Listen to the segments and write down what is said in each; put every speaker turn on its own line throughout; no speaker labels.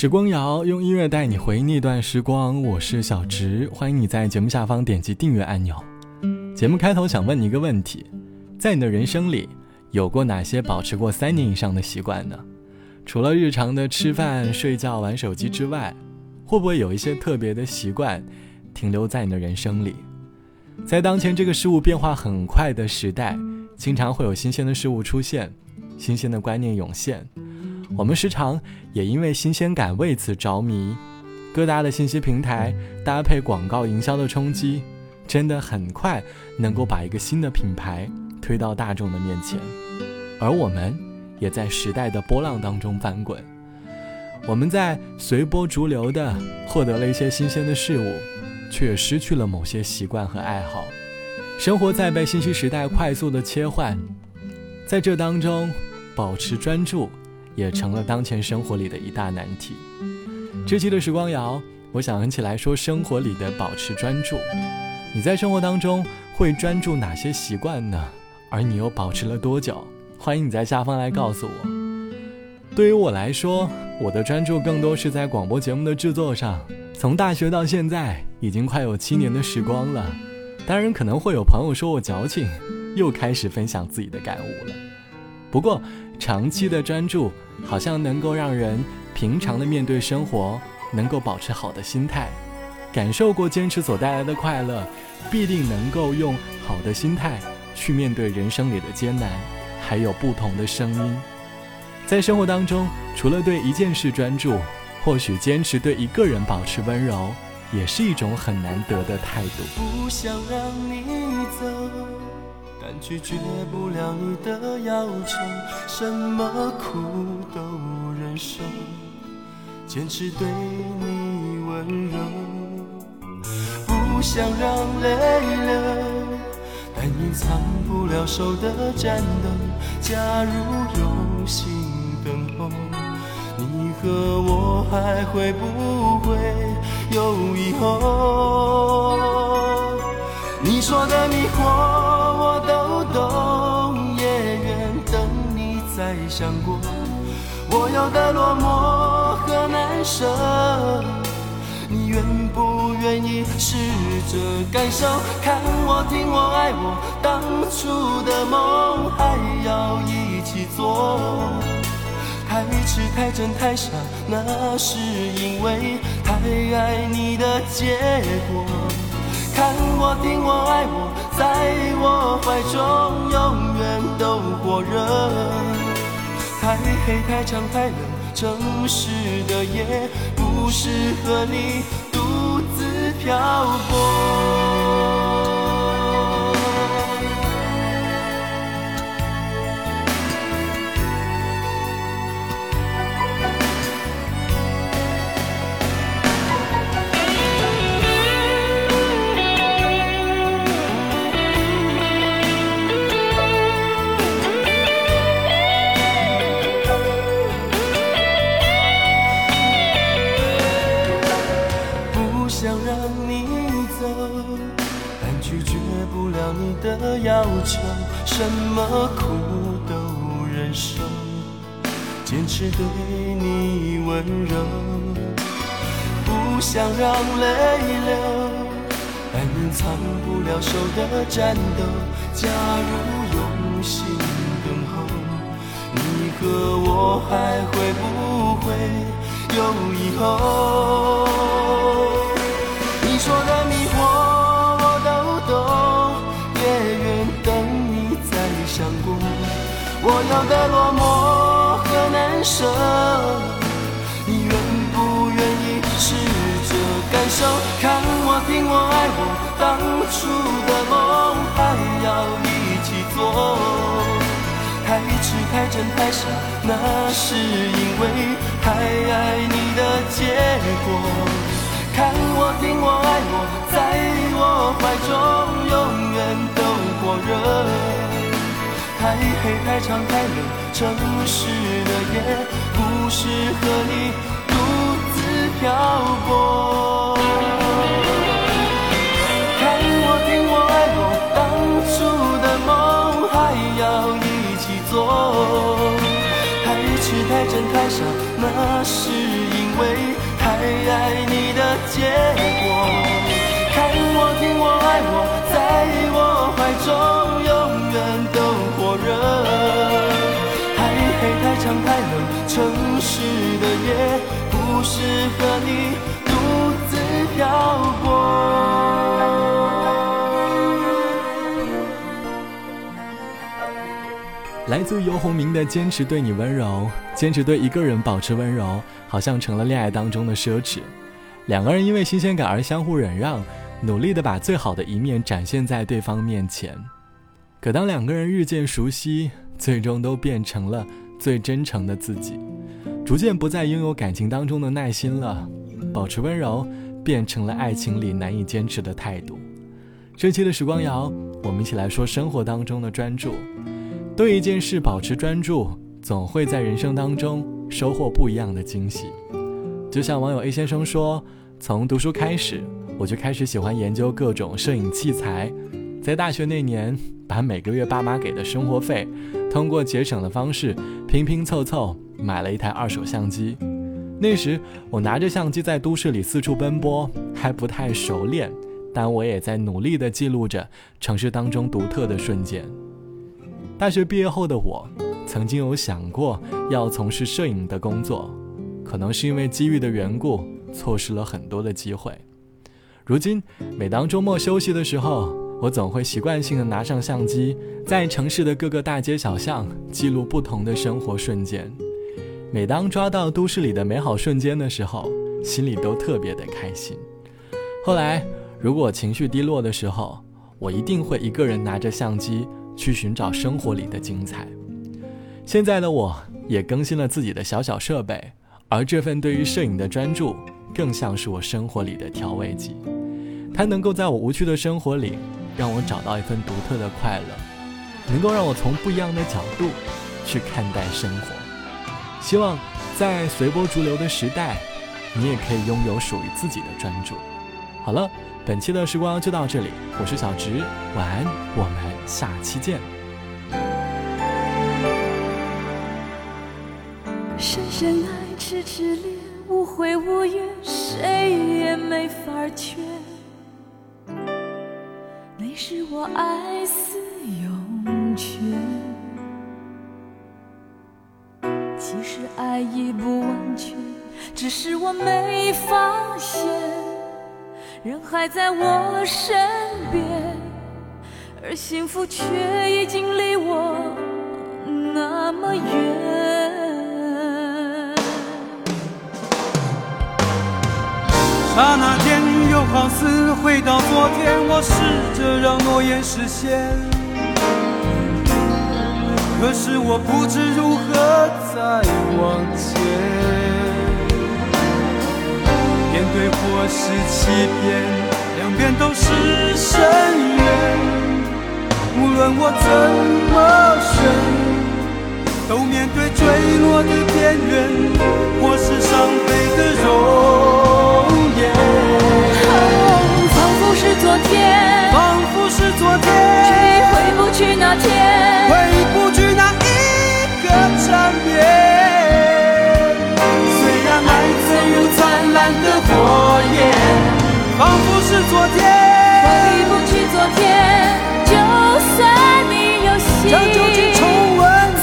时光谣用音乐带你回忆那段时光，我是小植，欢迎你在节目下方点击订阅按钮。节目开头想问你一个问题：在你的人生里，有过哪些保持过三年以上的习惯呢？除了日常的吃饭、睡觉、玩手机之外，会不会有一些特别的习惯停留在你的人生里？在当前这个事物变化很快的时代，经常会有新鲜的事物出现，新鲜的观念涌现。我们时常也因为新鲜感为此着迷，各大的信息平台搭配广告营销的冲击，真的很快能够把一个新的品牌推到大众的面前，而我们也在时代的波浪当中翻滚，我们在随波逐流的获得了一些新鲜的事物，却失去了某些习惯和爱好，生活在被信息时代快速的切换，在这当中保持专注。也成了当前生活里的一大难题。这期的时光谣，我想一起来说生活里的保持专注。你在生活当中会专注哪些习惯呢？而你又保持了多久？欢迎你在下方来告诉我。对于我来说，我的专注更多是在广播节目的制作上。从大学到现在，已经快有七年的时光了。当然，可能会有朋友说我矫情，又开始分享自己的感悟了。不过，长期的专注好像能够让人平常的面对生活，能够保持好的心态，感受过坚持所带来的快乐，必定能够用好的心态去面对人生里的艰难，还有不同的声音。在生活当中，除了对一件事专注，或许坚持对一个人保持温柔，也是一种很难得的态度。
不想让你走。拒绝不了你的要求，什么苦都忍受，坚持对你温柔。不想让泪流，但隐藏不了手的颤抖。假如有心等候，你和我还会不会有以后？你说的迷惑。想过我有的落寞和难舍，你愿不愿意试着感受？看我听我爱我，当初的梦还要一起做。太痴太真太傻，那是因为太爱你的结果。看我听我爱我，在我怀中永远都火热。太黑太长太冷，城市的夜不适合你独自漂泊。坚持对你温柔，不想让泪流，但隐藏不了手的颤抖。假如用心等候，你和我还会不会有以后？你说的迷惑我都懂，也愿等你再相顾。我要的落寞和难舍，你愿不愿意试着感受？看我听我爱我，当初的梦还要一起做。太痴太真太傻，那是因为太爱你的结果。看我听我爱我，在我怀中永远都火热。太黑太长太冷，城市的夜不适合你独自漂泊。看我听我爱我，当初的梦还要一起做。太痴太真太傻，那是因为太爱你的结果。看我，听我，爱我，在我怀中永远都。太黑太长太冷，城市的夜不适合你独自漂泊。
来自游鸿明的坚持对你温柔，坚持对一个人保持温柔，好像成了恋爱当中的奢侈。两个人因为新鲜感而相互忍让，努力的把最好的一面展现在对方面前。可当两个人日渐熟悉，最终都变成了最真诚的自己，逐渐不再拥有感情当中的耐心了，保持温柔变成了爱情里难以坚持的态度。这期的时光谣，我们一起来说生活当中的专注。对一件事保持专注，总会在人生当中收获不一样的惊喜。就像网友 A 先生说：“从读书开始，我就开始喜欢研究各种摄影器材。在大学那年，把每个月爸妈给的生活费，通过节省的方式拼拼凑凑买了一台二手相机。那时我拿着相机在都市里四处奔波，还不太熟练，但我也在努力地记录着城市当中独特的瞬间。”大学毕业后的我，曾经有想过要从事摄影的工作，可能是因为机遇的缘故，错失了很多的机会。如今，每当周末休息的时候，我总会习惯性的拿上相机，在城市的各个大街小巷记录不同的生活瞬间。每当抓到都市里的美好瞬间的时候，心里都特别的开心。后来，如果情绪低落的时候，我一定会一个人拿着相机。去寻找生活里的精彩。现在的我也更新了自己的小小设备，而这份对于摄影的专注，更像是我生活里的调味剂。它能够在我无趣的生活里，让我找到一份独特的快乐，能够让我从不一样的角度去看待生活。希望在随波逐流的时代，你也可以拥有属于自己的专注。好了。本期的时光就到这里，我是小直，晚安，我们下期见。
深深爱，痴痴恋，无悔无怨，谁也没法劝。你是我爱似涌泉，其实爱已不完全，只是我没发现。人还在我身边，而幸福却已经离我那么远。
刹那间，又好似回到昨天，我试着让诺言实现，可是我不知如何再往前。面对或是欺骗，两边都是深渊。无论我怎么选，都面对坠落的边缘，或是伤悲
仿佛是昨天，回不去
昨天。
就算你有心，
重温，
才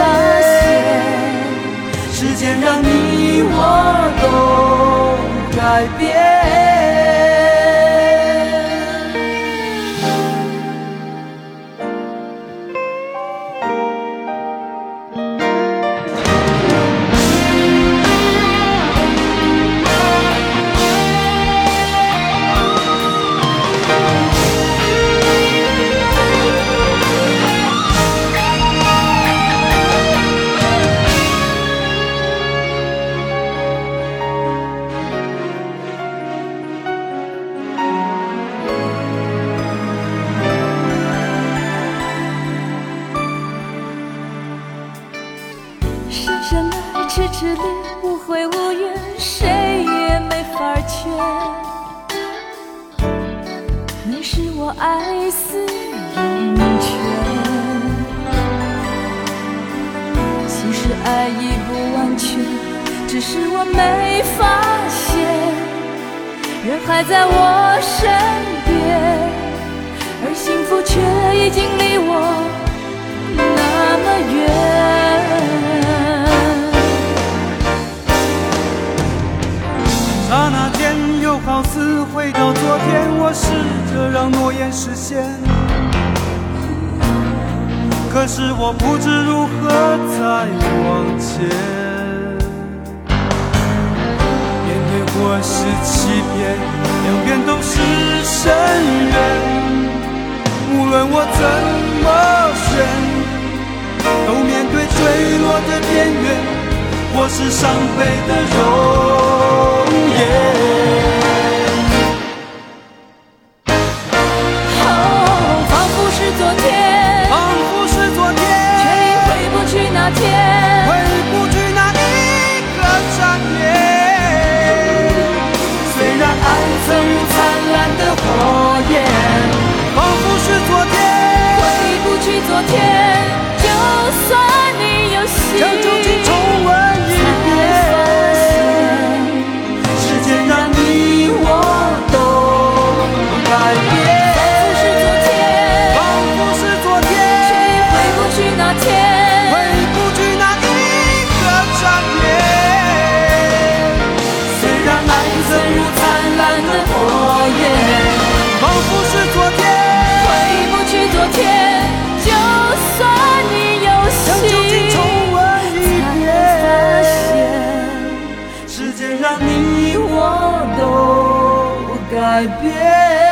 发现，
时间让你我都改变。
爱已不完全，只是我没发现，人还在我身边，而幸福却已经离我那么
远。刹那间，又好似回到昨天，我试着让诺言实现。可是我不知如何再往前，面对或是欺骗，两边都是深渊。无论我怎么选，都面对坠落的边缘，或是伤悲的容改变。